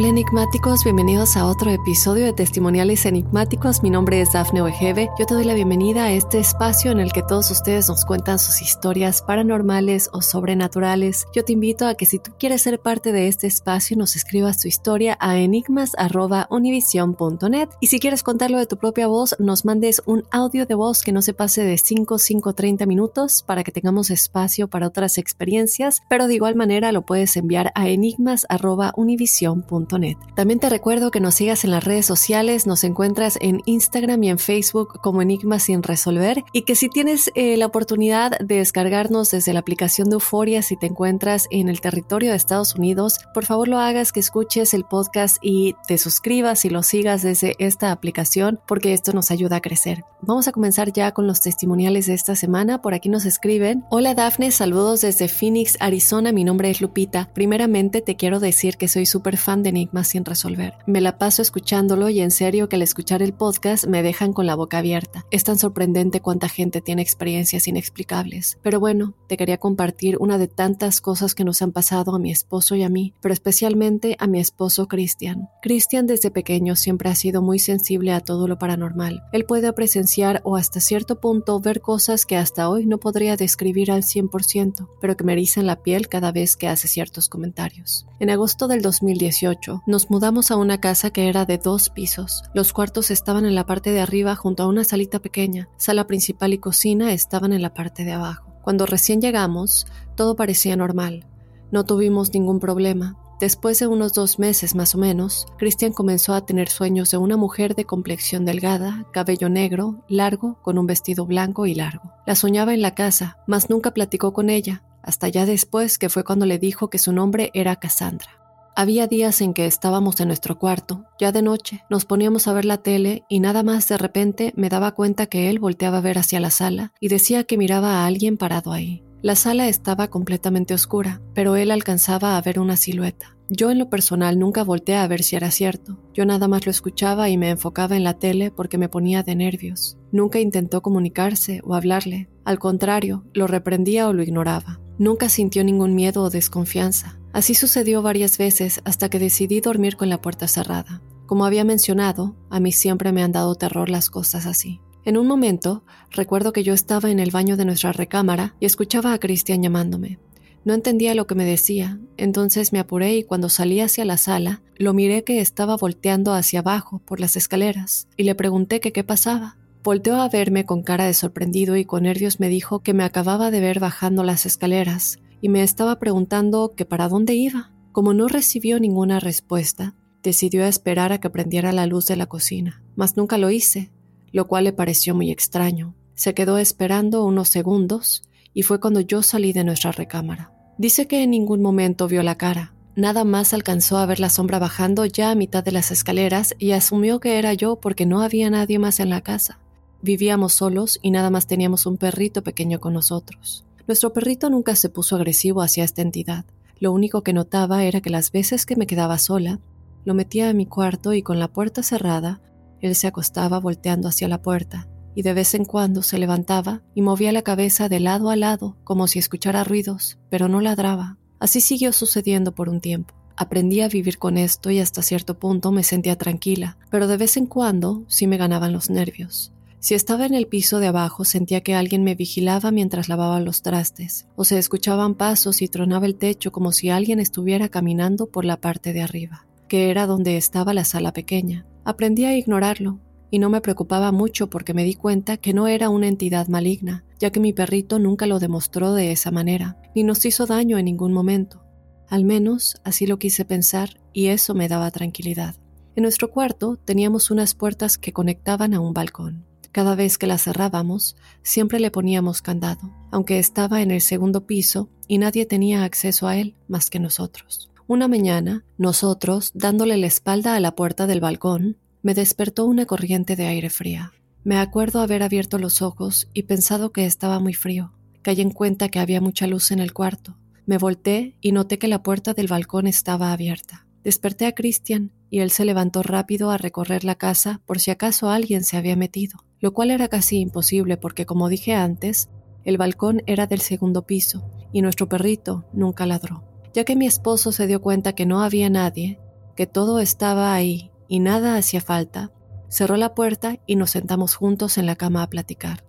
Hola enigmáticos, bienvenidos a otro episodio de Testimoniales Enigmáticos. Mi nombre es Dafne Wegebe. Yo te doy la bienvenida a este espacio en el que todos ustedes nos cuentan sus historias paranormales o sobrenaturales. Yo te invito a que si tú quieres ser parte de este espacio, nos escribas tu historia a enigmas.univision.net y si quieres contarlo de tu propia voz, nos mandes un audio de voz que no se pase de 5, 5, 30 minutos para que tengamos espacio para otras experiencias, pero de igual manera lo puedes enviar a enigmas.univision.net. También te recuerdo que nos sigas en las redes sociales, nos encuentras en Instagram y en Facebook como Enigmas sin resolver y que si tienes eh, la oportunidad de descargarnos desde la aplicación de Euforia si te encuentras en el territorio de Estados Unidos, por favor lo hagas, que escuches el podcast y te suscribas y lo sigas desde esta aplicación porque esto nos ayuda a crecer. Vamos a comenzar ya con los testimoniales de esta semana. Por aquí nos escriben. Hola Dafne, saludos desde Phoenix, Arizona. Mi nombre es Lupita. Primeramente te quiero decir que soy súper fan de sin resolver. Me la paso escuchándolo y en serio que al escuchar el podcast me dejan con la boca abierta. Es tan sorprendente cuánta gente tiene experiencias inexplicables. Pero bueno, te quería compartir una de tantas cosas que nos han pasado a mi esposo y a mí, pero especialmente a mi esposo Christian. Christian desde pequeño siempre ha sido muy sensible a todo lo paranormal. Él puede presenciar o hasta cierto punto ver cosas que hasta hoy no podría describir al 100%, pero que me erizan la piel cada vez que hace ciertos comentarios. En agosto del 2018, nos mudamos a una casa que era de dos pisos. Los cuartos estaban en la parte de arriba junto a una salita pequeña. Sala principal y cocina estaban en la parte de abajo. Cuando recién llegamos, todo parecía normal. No tuvimos ningún problema. Después de unos dos meses más o menos, Christian comenzó a tener sueños de una mujer de complexión delgada, cabello negro, largo, con un vestido blanco y largo. La soñaba en la casa, mas nunca platicó con ella, hasta ya después que fue cuando le dijo que su nombre era Cassandra. Había días en que estábamos en nuestro cuarto, ya de noche, nos poníamos a ver la tele y nada más de repente me daba cuenta que él volteaba a ver hacia la sala y decía que miraba a alguien parado ahí. La sala estaba completamente oscura, pero él alcanzaba a ver una silueta. Yo en lo personal nunca volteé a ver si era cierto. Yo nada más lo escuchaba y me enfocaba en la tele porque me ponía de nervios. Nunca intentó comunicarse o hablarle. Al contrario, lo reprendía o lo ignoraba. Nunca sintió ningún miedo o desconfianza. Así sucedió varias veces hasta que decidí dormir con la puerta cerrada. Como había mencionado, a mí siempre me han dado terror las cosas así. En un momento, recuerdo que yo estaba en el baño de nuestra recámara y escuchaba a Cristian llamándome. No entendía lo que me decía, entonces me apuré y cuando salí hacia la sala, lo miré que estaba volteando hacia abajo por las escaleras y le pregunté que qué pasaba. Volteó a verme con cara de sorprendido y con nervios me dijo que me acababa de ver bajando las escaleras y me estaba preguntando que para dónde iba. Como no recibió ninguna respuesta, decidió esperar a que prendiera la luz de la cocina, mas nunca lo hice, lo cual le pareció muy extraño. Se quedó esperando unos segundos y fue cuando yo salí de nuestra recámara. Dice que en ningún momento vio la cara, nada más alcanzó a ver la sombra bajando ya a mitad de las escaleras y asumió que era yo porque no había nadie más en la casa. Vivíamos solos y nada más teníamos un perrito pequeño con nosotros. Nuestro perrito nunca se puso agresivo hacia esta entidad. Lo único que notaba era que las veces que me quedaba sola, lo metía a mi cuarto y con la puerta cerrada, él se acostaba volteando hacia la puerta y de vez en cuando se levantaba y movía la cabeza de lado a lado como si escuchara ruidos, pero no ladraba. Así siguió sucediendo por un tiempo. Aprendí a vivir con esto y hasta cierto punto me sentía tranquila, pero de vez en cuando sí me ganaban los nervios. Si estaba en el piso de abajo sentía que alguien me vigilaba mientras lavaba los trastes, o se escuchaban pasos y tronaba el techo como si alguien estuviera caminando por la parte de arriba, que era donde estaba la sala pequeña. Aprendí a ignorarlo, y no me preocupaba mucho porque me di cuenta que no era una entidad maligna, ya que mi perrito nunca lo demostró de esa manera, ni nos hizo daño en ningún momento. Al menos así lo quise pensar y eso me daba tranquilidad. En nuestro cuarto teníamos unas puertas que conectaban a un balcón. Cada vez que las cerrábamos, siempre le poníamos candado, aunque estaba en el segundo piso y nadie tenía acceso a él más que nosotros. Una mañana, nosotros, dándole la espalda a la puerta del balcón, me despertó una corriente de aire fría. Me acuerdo haber abierto los ojos y pensado que estaba muy frío. Caí en cuenta que había mucha luz en el cuarto. Me volteé y noté que la puerta del balcón estaba abierta. Desperté a Christian y él se levantó rápido a recorrer la casa por si acaso alguien se había metido, lo cual era casi imposible porque, como dije antes, el balcón era del segundo piso y nuestro perrito nunca ladró. Ya que mi esposo se dio cuenta que no había nadie, que todo estaba ahí y nada hacía falta, cerró la puerta y nos sentamos juntos en la cama a platicar.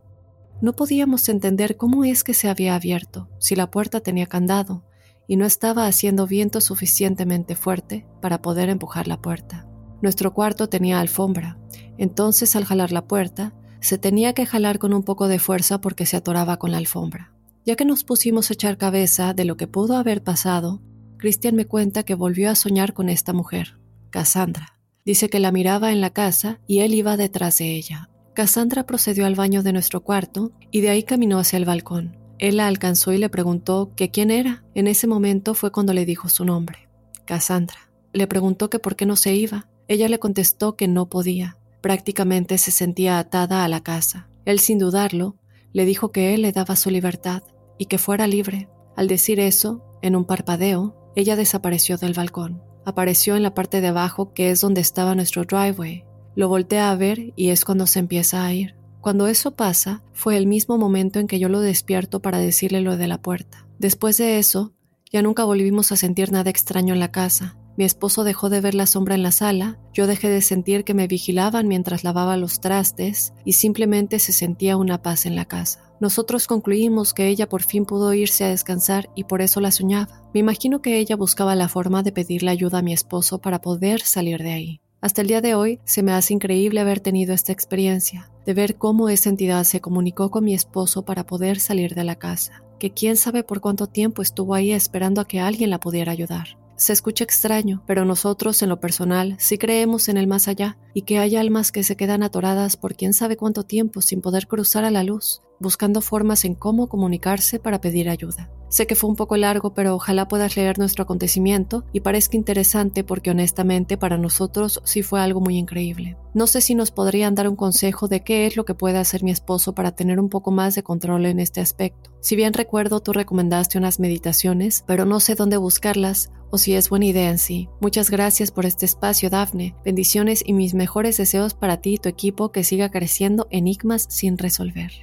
No podíamos entender cómo es que se había abierto, si la puerta tenía candado y no estaba haciendo viento suficientemente fuerte para poder empujar la puerta. Nuestro cuarto tenía alfombra, entonces al jalar la puerta, se tenía que jalar con un poco de fuerza porque se atoraba con la alfombra. Ya que nos pusimos a echar cabeza de lo que pudo haber pasado, Cristian me cuenta que volvió a soñar con esta mujer, Cassandra. Dice que la miraba en la casa y él iba detrás de ella. Cassandra procedió al baño de nuestro cuarto y de ahí caminó hacia el balcón. Él la alcanzó y le preguntó que quién era. En ese momento fue cuando le dijo su nombre, Cassandra. Le preguntó que por qué no se iba. Ella le contestó que no podía. Prácticamente se sentía atada a la casa. Él, sin dudarlo, le dijo que él le daba su libertad y que fuera libre. Al decir eso, en un parpadeo, ella desapareció del balcón apareció en la parte de abajo que es donde estaba nuestro driveway. Lo volteé a ver y es cuando se empieza a ir. Cuando eso pasa, fue el mismo momento en que yo lo despierto para decirle lo de la puerta. Después de eso, ya nunca volvimos a sentir nada extraño en la casa. Mi esposo dejó de ver la sombra en la sala, yo dejé de sentir que me vigilaban mientras lavaba los trastes y simplemente se sentía una paz en la casa. Nosotros concluimos que ella por fin pudo irse a descansar y por eso la soñaba. Me imagino que ella buscaba la forma de pedirle ayuda a mi esposo para poder salir de ahí. Hasta el día de hoy se me hace increíble haber tenido esta experiencia, de ver cómo esa entidad se comunicó con mi esposo para poder salir de la casa, que quién sabe por cuánto tiempo estuvo ahí esperando a que alguien la pudiera ayudar. Se escucha extraño, pero nosotros en lo personal sí creemos en el más allá y que hay almas que se quedan atoradas por quién sabe cuánto tiempo sin poder cruzar a la luz, buscando formas en cómo comunicarse para pedir ayuda. Sé que fue un poco largo, pero ojalá puedas leer nuestro acontecimiento y parezca interesante porque honestamente para nosotros sí fue algo muy increíble. No sé si nos podrían dar un consejo de qué es lo que puede hacer mi esposo para tener un poco más de control en este aspecto. Si bien recuerdo tú recomendaste unas meditaciones, pero no sé dónde buscarlas o si es buena idea en sí. Muchas gracias por este espacio, Dafne. Bendiciones y mis mejores deseos para ti y tu equipo que siga creciendo enigmas sin resolver.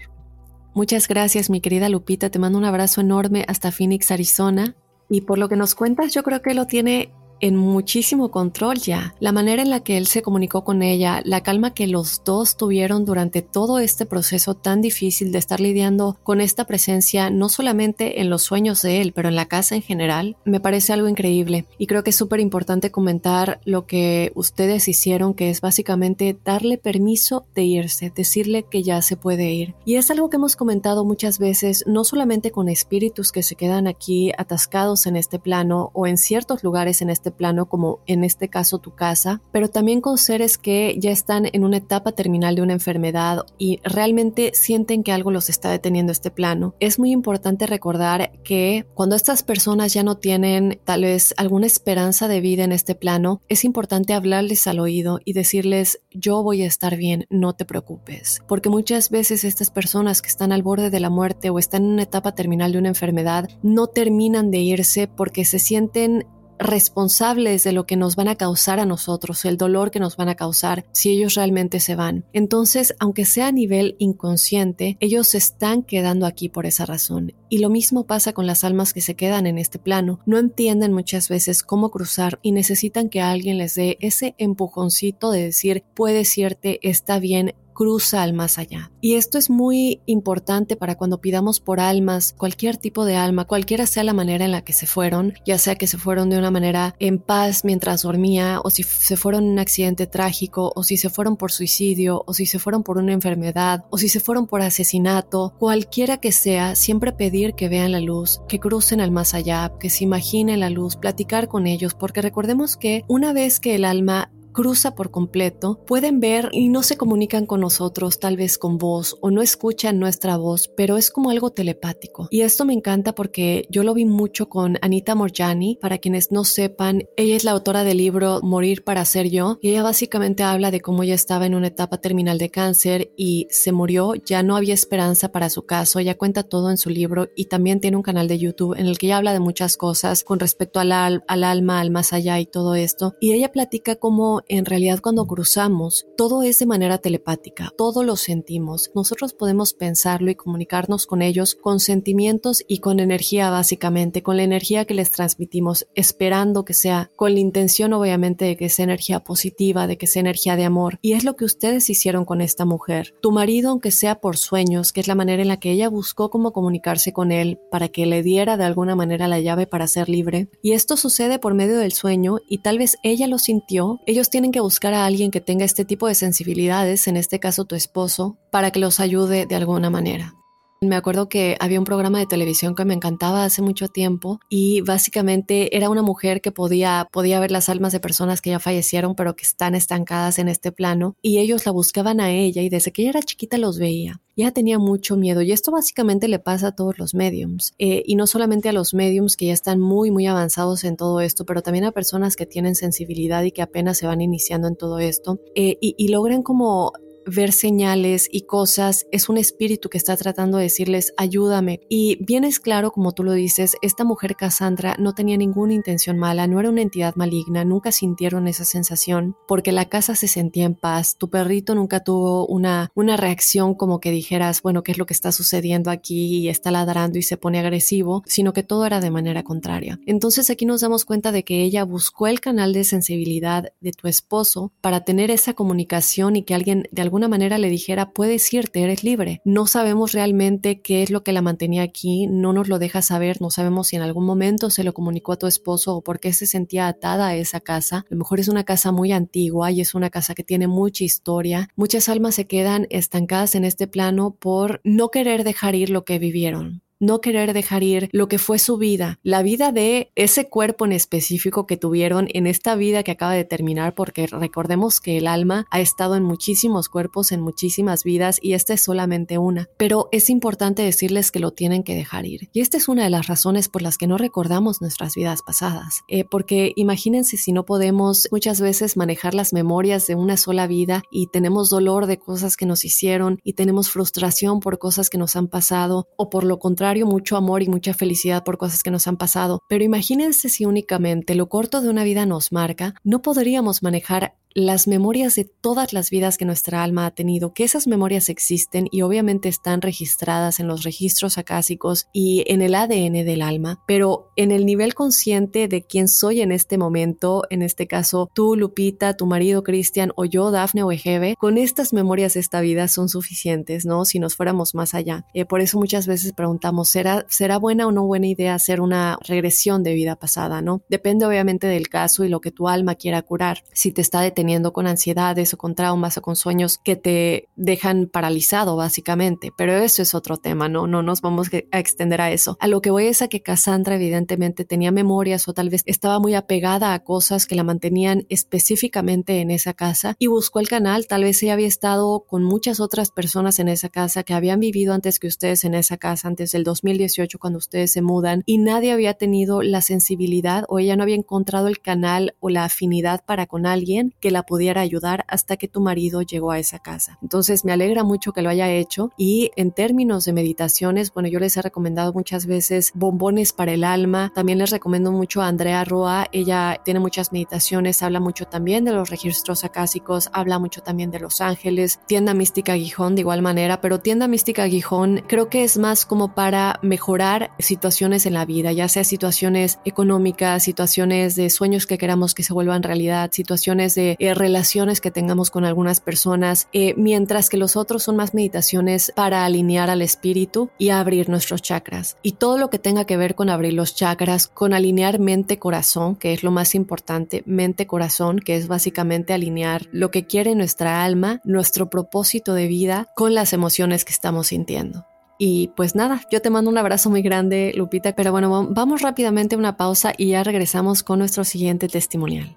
Muchas gracias, mi querida Lupita. Te mando un abrazo enorme hasta Phoenix, Arizona. Y por lo que nos cuentas, yo creo que lo tiene en muchísimo control ya. La manera en la que él se comunicó con ella, la calma que los dos tuvieron durante todo este proceso tan difícil de estar lidiando con esta presencia, no solamente en los sueños de él, pero en la casa en general, me parece algo increíble. Y creo que es súper importante comentar lo que ustedes hicieron, que es básicamente darle permiso de irse, decirle que ya se puede ir. Y es algo que hemos comentado muchas veces, no solamente con espíritus que se quedan aquí atascados en este plano o en ciertos lugares en este este plano, como en este caso tu casa, pero también con seres que ya están en una etapa terminal de una enfermedad y realmente sienten que algo los está deteniendo este plano. Es muy importante recordar que cuando estas personas ya no tienen tal vez alguna esperanza de vida en este plano, es importante hablarles al oído y decirles yo voy a estar bien, no te preocupes. Porque muchas veces estas personas que están al borde de la muerte o están en una etapa terminal de una enfermedad no terminan de irse porque se sienten responsables de lo que nos van a causar a nosotros, el dolor que nos van a causar si ellos realmente se van. Entonces, aunque sea a nivel inconsciente, ellos se están quedando aquí por esa razón. Y lo mismo pasa con las almas que se quedan en este plano. No entienden muchas veces cómo cruzar y necesitan que alguien les dé ese empujoncito de decir, puedes irte, está bien, cruza al más allá. Y esto es muy importante para cuando pidamos por almas, cualquier tipo de alma, cualquiera sea la manera en la que se fueron, ya sea que se fueron de una manera en paz mientras dormía, o si se fueron en un accidente trágico, o si se fueron por suicidio, o si se fueron por una enfermedad, o si se fueron por asesinato, cualquiera que sea, siempre pedir que vean la luz, que crucen al más allá, que se imaginen la luz, platicar con ellos, porque recordemos que una vez que el alma cruza por completo, pueden ver y no se comunican con nosotros, tal vez con voz, o no escuchan nuestra voz, pero es como algo telepático. Y esto me encanta porque yo lo vi mucho con Anita Morjani. Para quienes no sepan, ella es la autora del libro Morir para ser yo, y ella básicamente habla de cómo ella estaba en una etapa terminal de cáncer y se murió, ya no había esperanza para su caso, ella cuenta todo en su libro y también tiene un canal de YouTube en el que ella habla de muchas cosas con respecto al, al alma, al más allá y todo esto. Y ella platica cómo en realidad cuando cruzamos, todo es de manera telepática, todo lo sentimos. Nosotros podemos pensarlo y comunicarnos con ellos con sentimientos y con energía básicamente, con la energía que les transmitimos, esperando que sea, con la intención obviamente de que sea energía positiva, de que sea energía de amor. Y es lo que ustedes hicieron con esta mujer. Tu marido, aunque sea por sueños, que es la manera en la que ella buscó cómo comunicarse con él para que le diera de alguna manera la llave para ser libre. Y esto sucede por medio del sueño y tal vez ella lo sintió. Ellos tienen que buscar a alguien que tenga este tipo de sensibilidades, en este caso tu esposo, para que los ayude de alguna manera. Me acuerdo que había un programa de televisión que me encantaba hace mucho tiempo y básicamente era una mujer que podía, podía ver las almas de personas que ya fallecieron pero que están estancadas en este plano y ellos la buscaban a ella y desde que ella era chiquita los veía. Ya tenía mucho miedo y esto básicamente le pasa a todos los mediums eh, y no solamente a los mediums que ya están muy muy avanzados en todo esto, pero también a personas que tienen sensibilidad y que apenas se van iniciando en todo esto eh, y, y logran como ver señales y cosas, es un espíritu que está tratando de decirles, ayúdame. Y bien es claro, como tú lo dices, esta mujer Cassandra no tenía ninguna intención mala, no era una entidad maligna, nunca sintieron esa sensación, porque la casa se sentía en paz, tu perrito nunca tuvo una, una reacción como que dijeras, bueno, ¿qué es lo que está sucediendo aquí? Y está ladrando y se pone agresivo, sino que todo era de manera contraria. Entonces aquí nos damos cuenta de que ella buscó el canal de sensibilidad de tu esposo para tener esa comunicación y que alguien de alguna manera le dijera, puedes irte, eres libre. No sabemos realmente qué es lo que la mantenía aquí, no nos lo deja saber, no sabemos si en algún momento se lo comunicó a tu esposo o por qué se sentía atada a esa casa. A lo mejor es una casa muy antigua y es una casa que tiene mucha historia. Muchas almas se quedan estancadas en este plano por no querer dejar ir lo que vivieron no querer dejar ir lo que fue su vida, la vida de ese cuerpo en específico que tuvieron en esta vida que acaba de terminar, porque recordemos que el alma ha estado en muchísimos cuerpos, en muchísimas vidas y esta es solamente una. Pero es importante decirles que lo tienen que dejar ir. Y esta es una de las razones por las que no recordamos nuestras vidas pasadas, eh, porque imagínense si no podemos muchas veces manejar las memorias de una sola vida y tenemos dolor de cosas que nos hicieron y tenemos frustración por cosas que nos han pasado o por lo contrario mucho amor y mucha felicidad por cosas que nos han pasado, pero imagínense si únicamente lo corto de una vida nos marca, no podríamos manejar las memorias de todas las vidas que nuestra alma ha tenido, que esas memorias existen y obviamente están registradas en los registros acásicos y en el ADN del alma, pero en el nivel consciente de quién soy en este momento, en este caso tú, Lupita, tu marido Cristian o yo, Dafne o Egebe, con estas memorias de esta vida son suficientes, ¿no? Si nos fuéramos más allá. Eh, por eso muchas veces preguntamos, ¿será, ¿será buena o no buena idea hacer una regresión de vida pasada, ¿no? Depende obviamente del caso y lo que tu alma quiera curar. Si te está deteniendo con ansiedades o con traumas o con sueños que te dejan paralizado básicamente, pero eso es otro tema, no, no nos vamos a extender a eso. A lo que voy es a que Cassandra evidentemente tenía memorias o tal vez estaba muy apegada a cosas que la mantenían específicamente en esa casa y buscó el canal, tal vez ella había estado con muchas otras personas en esa casa que habían vivido antes que ustedes en esa casa, antes del 2018 cuando ustedes se mudan y nadie había tenido la sensibilidad o ella no había encontrado el canal o la afinidad para con alguien que la pudiera ayudar hasta que tu marido llegó a esa casa. Entonces me alegra mucho que lo haya hecho y en términos de meditaciones, bueno, yo les he recomendado muchas veces bombones para el alma, también les recomiendo mucho a Andrea Roa, ella tiene muchas meditaciones, habla mucho también de los registros acásicos, habla mucho también de los ángeles, tienda mística Gijón de igual manera, pero tienda mística Gijón creo que es más como para mejorar situaciones en la vida, ya sea situaciones económicas, situaciones de sueños que queramos que se vuelvan realidad, situaciones de eh, relaciones que tengamos con algunas personas, eh, mientras que los otros son más meditaciones para alinear al espíritu y abrir nuestros chakras. Y todo lo que tenga que ver con abrir los chakras, con alinear mente-corazón, que es lo más importante, mente-corazón, que es básicamente alinear lo que quiere nuestra alma, nuestro propósito de vida con las emociones que estamos sintiendo. Y pues nada, yo te mando un abrazo muy grande, Lupita, pero bueno, vamos rápidamente a una pausa y ya regresamos con nuestro siguiente testimonial.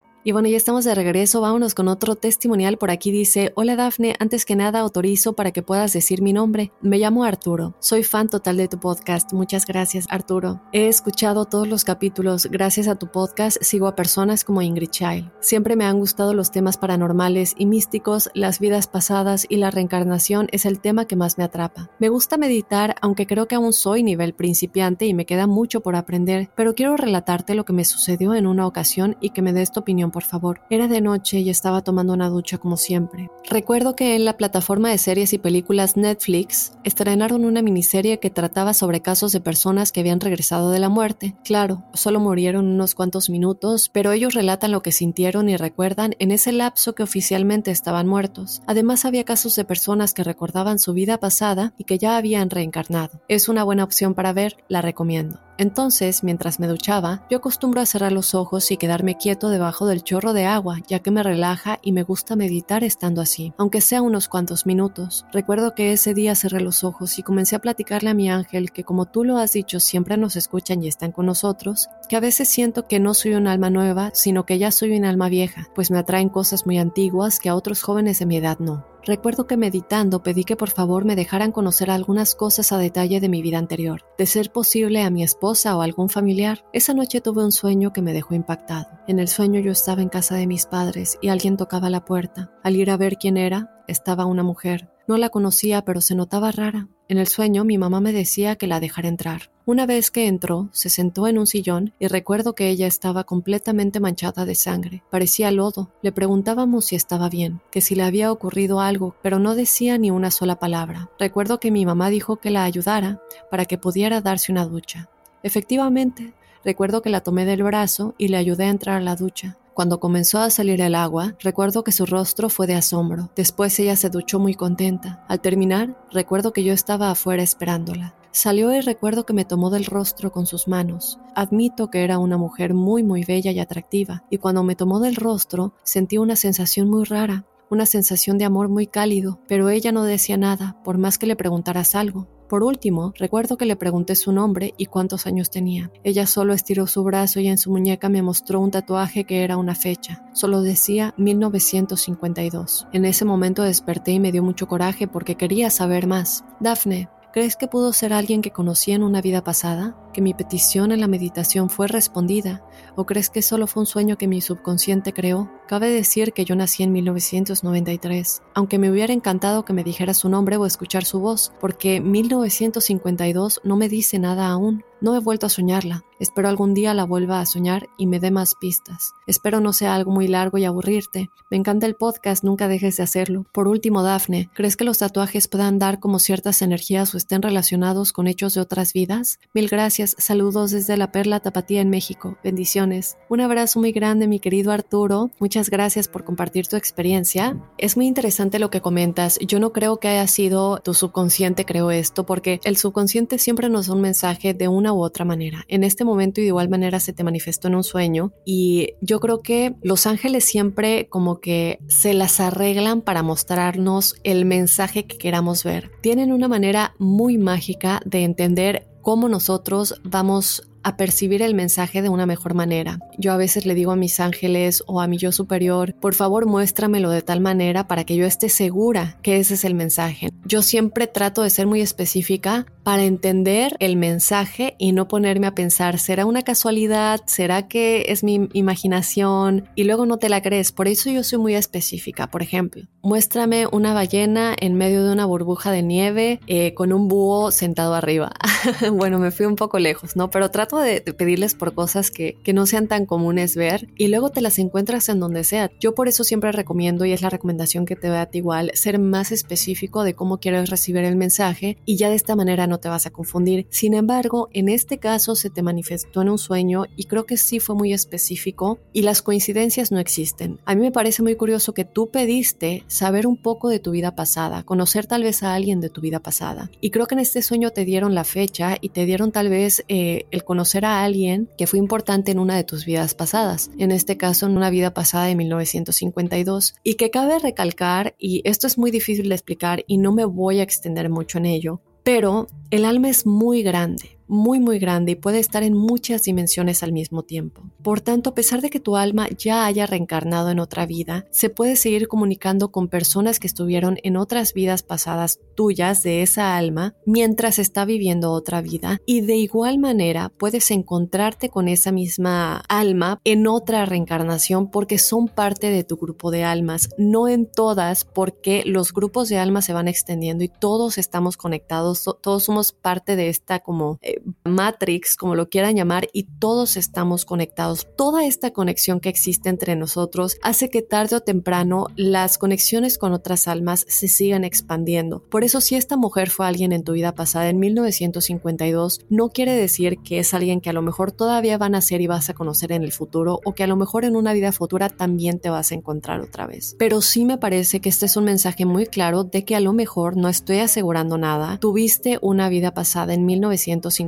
Y bueno, ya estamos de regreso, vámonos con otro testimonial. Por aquí dice, hola Dafne, antes que nada autorizo para que puedas decir mi nombre. Me llamo Arturo, soy fan total de tu podcast. Muchas gracias Arturo. He escuchado todos los capítulos, gracias a tu podcast sigo a personas como Ingrid Child. Siempre me han gustado los temas paranormales y místicos, las vidas pasadas y la reencarnación es el tema que más me atrapa. Me gusta meditar, aunque creo que aún soy nivel principiante y me queda mucho por aprender, pero quiero relatarte lo que me sucedió en una ocasión y que me des tu opinión por favor. Era de noche y estaba tomando una ducha como siempre. Recuerdo que en la plataforma de series y películas Netflix estrenaron una miniserie que trataba sobre casos de personas que habían regresado de la muerte. Claro, solo murieron unos cuantos minutos, pero ellos relatan lo que sintieron y recuerdan en ese lapso que oficialmente estaban muertos. Además había casos de personas que recordaban su vida pasada y que ya habían reencarnado. Es una buena opción para ver, la recomiendo. Entonces, mientras me duchaba, yo acostumbro a cerrar los ojos y quedarme quieto debajo del chorro de agua, ya que me relaja y me gusta meditar estando así, aunque sea unos cuantos minutos. Recuerdo que ese día cerré los ojos y comencé a platicarle a mi ángel que como tú lo has dicho siempre nos escuchan y están con nosotros, que a veces siento que no soy un alma nueva, sino que ya soy un alma vieja, pues me atraen cosas muy antiguas que a otros jóvenes de mi edad no. Recuerdo que meditando pedí que por favor me dejaran conocer algunas cosas a detalle de mi vida anterior, de ser posible a mi esposa o algún familiar. Esa noche tuve un sueño que me dejó impactado. En el sueño yo estaba en casa de mis padres y alguien tocaba la puerta. Al ir a ver quién era, estaba una mujer. No la conocía, pero se notaba rara. En el sueño mi mamá me decía que la dejara entrar. Una vez que entró, se sentó en un sillón y recuerdo que ella estaba completamente manchada de sangre. Parecía lodo. Le preguntábamos si estaba bien, que si le había ocurrido algo, pero no decía ni una sola palabra. Recuerdo que mi mamá dijo que la ayudara para que pudiera darse una ducha. Efectivamente, recuerdo que la tomé del brazo y le ayudé a entrar a la ducha. Cuando comenzó a salir el agua, recuerdo que su rostro fue de asombro. Después ella se duchó muy contenta. Al terminar, recuerdo que yo estaba afuera esperándola. Salió y recuerdo que me tomó del rostro con sus manos. Admito que era una mujer muy muy bella y atractiva, y cuando me tomó del rostro sentí una sensación muy rara, una sensación de amor muy cálido, pero ella no decía nada, por más que le preguntaras algo. Por último, recuerdo que le pregunté su nombre y cuántos años tenía. Ella solo estiró su brazo y en su muñeca me mostró un tatuaje que era una fecha. Solo decía 1952. En ese momento desperté y me dio mucho coraje porque quería saber más. Daphne, ¿crees que pudo ser alguien que conocí en una vida pasada? ¿Que mi petición en la meditación fue respondida? ¿O crees que solo fue un sueño que mi subconsciente creó? Cabe decir que yo nací en 1993, aunque me hubiera encantado que me dijera su nombre o escuchar su voz, porque 1952 no me dice nada aún. No he vuelto a soñarla. Espero algún día la vuelva a soñar y me dé más pistas. Espero no sea algo muy largo y aburrirte. Me encanta el podcast, nunca dejes de hacerlo. Por último, Dafne, ¿crees que los tatuajes puedan dar como ciertas energías o estén relacionados con hechos de otras vidas? Mil gracias, saludos desde la Perla Tapatía en México. Bendiciones. Un abrazo muy grande, mi querido Arturo. Muchas gracias por compartir tu experiencia. Es muy interesante lo que comentas. Yo no creo que haya sido tu subconsciente, creo esto, porque el subconsciente siempre nos da un mensaje de una u otra manera. En este momento y de igual manera se te manifestó en un sueño y yo creo que los ángeles siempre como que se las arreglan para mostrarnos el mensaje que queramos ver. Tienen una manera muy mágica de entender cómo nosotros vamos a percibir el mensaje de una mejor manera. Yo a veces le digo a mis ángeles o a mi yo superior, por favor muéstramelo de tal manera para que yo esté segura que ese es el mensaje. Yo siempre trato de ser muy específica para entender el mensaje y no ponerme a pensar, ¿será una casualidad? ¿Será que es mi imaginación? Y luego no te la crees. Por eso yo soy muy específica. Por ejemplo, muéstrame una ballena en medio de una burbuja de nieve eh, con un búho sentado arriba. bueno, me fui un poco lejos, ¿no? Pero trato de, pedirles por cosas que, que no sean tan comunes ver y luego te las encuentras en donde sea. Yo por eso siempre recomiendo, y es la recomendación que te doy a ti igual, ser más específico de cómo quieres recibir el mensaje y ya de esta manera no te vas a confundir. Sin embargo, en este caso se te manifestó en un sueño y creo que sí fue muy específico y las coincidencias no existen. A mí me parece muy curioso que tú pediste saber un poco de tu vida pasada, conocer tal vez a alguien de tu vida pasada. Y creo que en este sueño te dieron la fecha y te dieron tal vez eh, el conocer a alguien que fue importante en una de tus vidas pasadas, en este caso en una vida pasada de 1952, y que cabe recalcar, y esto es muy difícil de explicar y no me voy a extender mucho en ello, pero el alma es muy grande muy muy grande y puede estar en muchas dimensiones al mismo tiempo. Por tanto, a pesar de que tu alma ya haya reencarnado en otra vida, se puede seguir comunicando con personas que estuvieron en otras vidas pasadas tuyas de esa alma mientras está viviendo otra vida y de igual manera puedes encontrarte con esa misma alma en otra reencarnación porque son parte de tu grupo de almas, no en todas porque los grupos de almas se van extendiendo y todos estamos conectados, todos somos parte de esta como eh, Matrix, como lo quieran llamar, y todos estamos conectados. Toda esta conexión que existe entre nosotros hace que tarde o temprano las conexiones con otras almas se sigan expandiendo. Por eso si esta mujer fue alguien en tu vida pasada en 1952, no quiere decir que es alguien que a lo mejor todavía van a ser y vas a conocer en el futuro o que a lo mejor en una vida futura también te vas a encontrar otra vez. Pero sí me parece que este es un mensaje muy claro de que a lo mejor no estoy asegurando nada, tuviste una vida pasada en 1952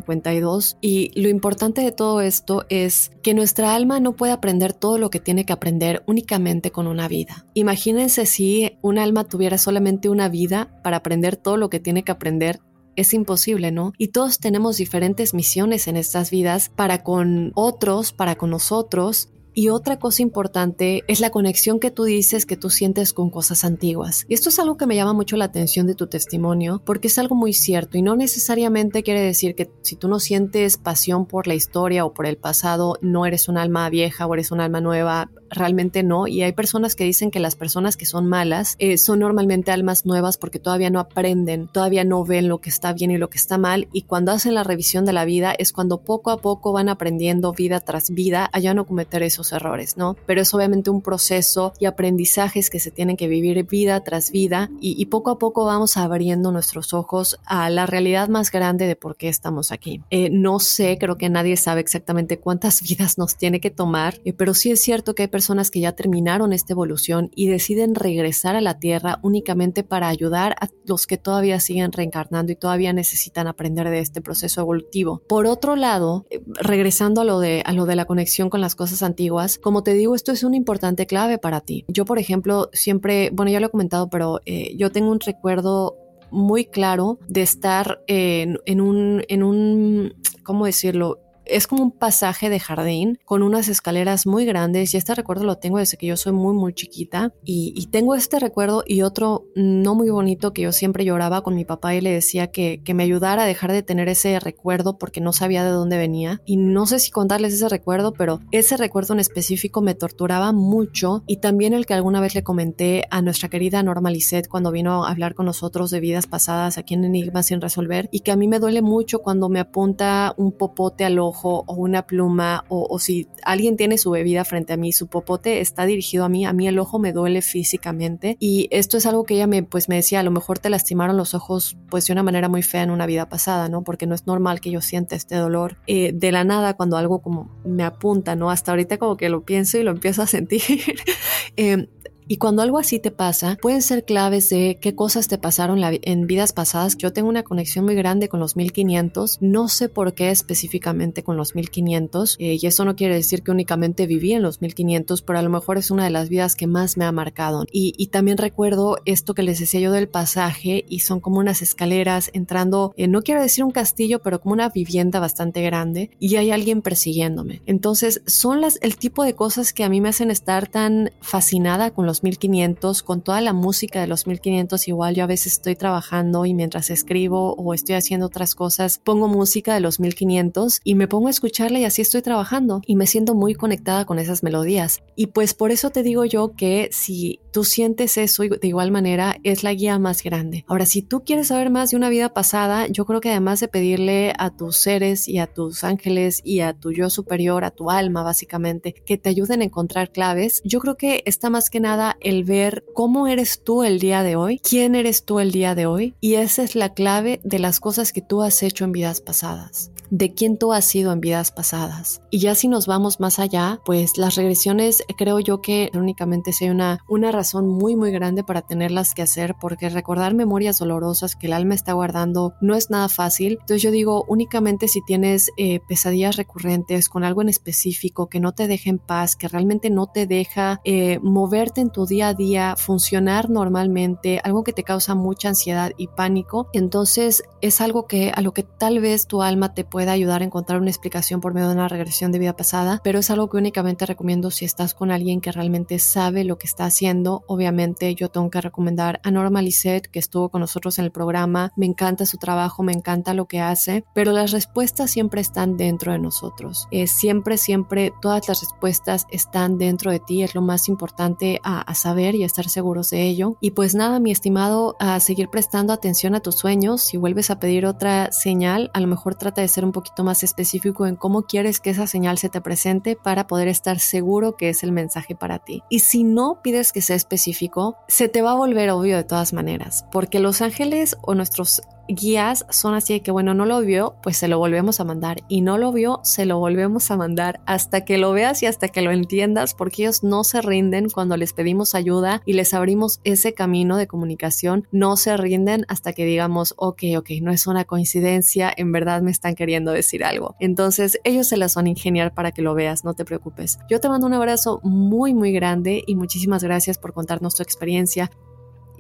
y lo importante de todo esto es que nuestra alma no puede aprender todo lo que tiene que aprender únicamente con una vida. Imagínense si un alma tuviera solamente una vida para aprender todo lo que tiene que aprender es imposible, ¿no? Y todos tenemos diferentes misiones en estas vidas para con otros, para con nosotros, y otra cosa importante es la conexión que tú dices que tú sientes con cosas antiguas. Y esto es algo que me llama mucho la atención de tu testimonio porque es algo muy cierto y no necesariamente quiere decir que si tú no sientes pasión por la historia o por el pasado, no eres un alma vieja o eres un alma nueva realmente no. Y hay personas que dicen que las personas que son malas eh, son normalmente almas nuevas porque todavía no aprenden, todavía no ven lo que está bien y lo que está mal. Y cuando hacen la revisión de la vida es cuando poco a poco van aprendiendo vida tras vida a ya no cometer esos errores, ¿no? Pero es obviamente un proceso y aprendizajes que se tienen que vivir vida tras vida y, poco a poco vamos abriendo nuestros ojos a la realidad más grande de por qué estamos aquí. Eh, no sé, creo que nadie sabe exactamente cuántas vidas nos tiene que tomar, eh, pero sí es cierto que hay personas personas que ya terminaron esta evolución y deciden regresar a la Tierra únicamente para ayudar a los que todavía siguen reencarnando y todavía necesitan aprender de este proceso evolutivo. Por otro lado, eh, regresando a lo de, a lo de la conexión con las cosas antiguas, como te digo, esto es una importante clave para ti. Yo, por ejemplo, siempre, bueno, ya lo he comentado, pero eh, yo tengo un recuerdo muy claro de estar en, en, un, en un, ¿cómo decirlo? Es como un pasaje de jardín con unas escaleras muy grandes y este recuerdo lo tengo desde que yo soy muy muy chiquita y, tengo este recuerdo y otro no muy bonito que yo siempre lloraba con mi papá y le decía que, que me ayudara a dejar de tener ese recuerdo porque no sabía de dónde venía. Y no sé si contarles ese recuerdo pero ese recuerdo en específico me torturaba mucho y también el que alguna vez le comenté a nuestra querida Norma Lisette cuando vino a hablar con nosotros de vidas pasadas aquí en Enigma sin resolver y que a mí me duele mucho cuando me apunta un popote al ojo o una pluma o, si alguien tiene su bebida frente a mí, su popote está dirigido a mí, a mí el ojo me duele físicamente y esto es algo que ella me, pues me decía, a lo mejor te lastimaron los ojos pues de una manera muy fea en una vida pasada, ¿no? Porque no es normal que yo sienta este dolor eh, de la nada cuando algo como me apunta, ¿no? Hasta ahorita como que lo pienso y lo empiezo a sentir. eh, y cuando algo así te pasa, pueden ser claves de qué cosas te pasaron en vidas pasadas. Yo tengo una conexión muy grande con los 1500. No sé por qué específicamente con los 1500. Eh, y eso no quiere decir que únicamente viví en los 1500, pero a lo mejor es una de las vidas que más me ha marcado. Y, también recuerdo esto que les decía yo del pasaje y son como unas escaleras entrando, eh, no quiero decir un castillo, pero como una vivienda bastante grande y hay alguien persiguiéndome. Entonces son las, el tipo de cosas que a mí me hacen estar tan fascinada con los 1500, con toda la música de los 1500, igual yo a veces estoy trabajando y mientras escribo o estoy haciendo otras cosas, pongo música de los 1500 y me pongo a escucharla y así estoy trabajando y me siento muy conectada con esas melodías. Y pues por eso te digo yo que si tú sientes eso de igual manera, es la guía más grande. Ahora, si tú quieres saber más de una vida pasada, yo creo que además de pedirle a tus seres y a tus ángeles y a tu yo superior, a tu alma básicamente, que te ayuden a encontrar claves, yo creo que está más que nada el ver cómo eres tú el día de hoy, quién eres tú el día de hoy, y esa es la clave de las cosas que tú has hecho en vidas pasadas de quién tú has sido en vidas pasadas. Y ya si nos vamos más allá, pues las regresiones creo yo que únicamente sea una, una razón muy muy grande para tenerlas que hacer porque recordar memorias dolorosas que el alma está guardando no es nada fácil. Entonces yo digo únicamente si tienes eh, pesadillas recurrentes con algo en específico que no te deja en paz, que realmente no te deja eh, moverte en tu día a día, funcionar normalmente, algo que te causa mucha ansiedad y pánico, entonces es algo que a lo que tal vez tu alma te puede ayudar a encontrar una explicación por medio de una regresión de vida pasada, pero es algo que únicamente recomiendo si estás con alguien que realmente sabe lo que está haciendo. Obviamente yo tengo que recomendar a Norma Lisette, que estuvo con nosotros en el programa. Me encanta su trabajo, me encanta lo que hace, pero las respuestas siempre están dentro de nosotros. Eh, siempre, siempre, todas las respuestas están dentro de ti. Es lo más importante a, a saber y a estar seguros de ello. Y pues nada, mi estimado, a seguir prestando atención a tus sueños. Si vuelves a pedir otra señal, a lo mejor trata de ser un poquito más específico en cómo quieres que esa señal se te presente para poder estar seguro que es el mensaje para ti. Y si no pides que sea específico, se te va a volver obvio de todas maneras, porque los ángeles o nuestros guías son así de que, bueno, no lo vio, pues se lo volvemos a mandar. Y no lo vio, se lo volvemos a mandar hasta que lo veas y hasta que lo entiendas, porque ellos no se rinden cuando les pedimos ayuda y les abrimos ese camino de comunicación. No se rinden hasta que digamos, ok, ok, no es una coincidencia, en verdad me están queriendo decir algo. Entonces, ellos se las van a ingeniar para que lo veas, no te preocupes. Yo te mando un abrazo muy, muy grande y muchísimas gracias por contarnos tu experiencia.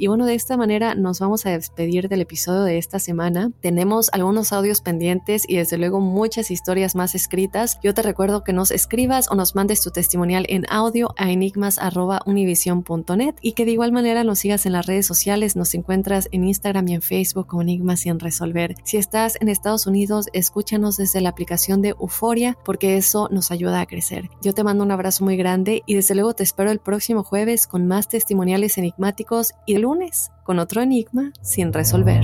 Y bueno, de esta manera nos vamos a despedir del episodio de esta semana. Tenemos algunos audios pendientes y desde luego muchas historias más escritas. Yo te recuerdo que nos escribas o nos mandes tu testimonial en audio a enigmas.univision.net y que de igual manera nos sigas en las redes sociales. Nos encuentras en Instagram y en Facebook como Enigmas sin resolver. Si estás en Estados Unidos, escúchanos desde la aplicación de Euforia porque eso nos ayuda a crecer. Yo te mando un abrazo muy grande y desde luego te espero el próximo jueves con más testimoniales enigmáticos y lunes con otro enigma sin resolver.